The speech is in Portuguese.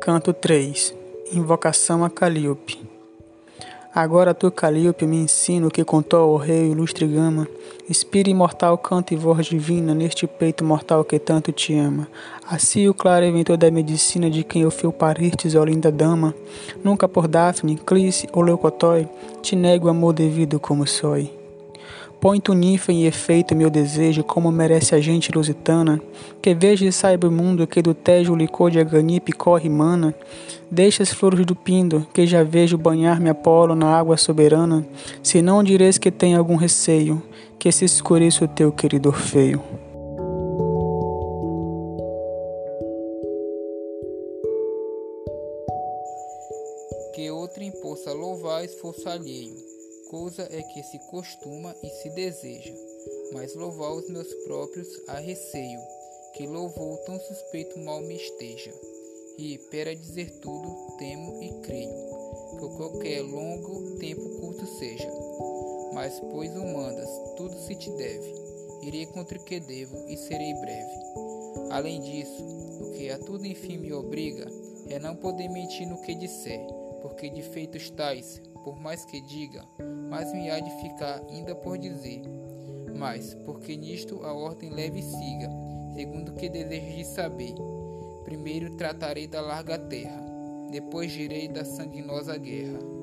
Canto 3 Invocação a Calíope Agora tu, Calíope, me ensina o que contou ao rei ilustre gama. Inspira imortal canto e voz divina neste peito mortal que tanto te ama. Assim o claro inventor da medicina de quem o fio paristes, ó linda dama. Nunca por Daphne, Clice ou Leucotói te nego amor devido como sói. Põe tunifa em efeito meu desejo, como merece a gente lusitana, que veja e saiba o mundo que do Tejo o licor de Aganipe corre mana. Deixa as flores do pindo, que já vejo banhar-me Apolo na água soberana, se não direis que tem algum receio, que se escureça o teu querido Orfeio. Que outrem possa louvar esforço alheio coisa é que se costuma e se deseja, mas louvar os meus próprios a receio, que louvor tão suspeito mal me esteja. E, para dizer tudo, temo e creio, que qualquer longo tempo curto seja. Mas, pois o mandas, tudo se te deve, irei contra o que devo e serei breve. Além disso, o que a tudo enfim me obriga é não poder mentir no que disser, porque de feitos tais, por mais que diga, mais me há de ficar ainda por dizer. Mas, porque nisto a ordem leve siga, segundo o que desejo de saber. Primeiro tratarei da larga terra, depois girei da sanguinosa guerra.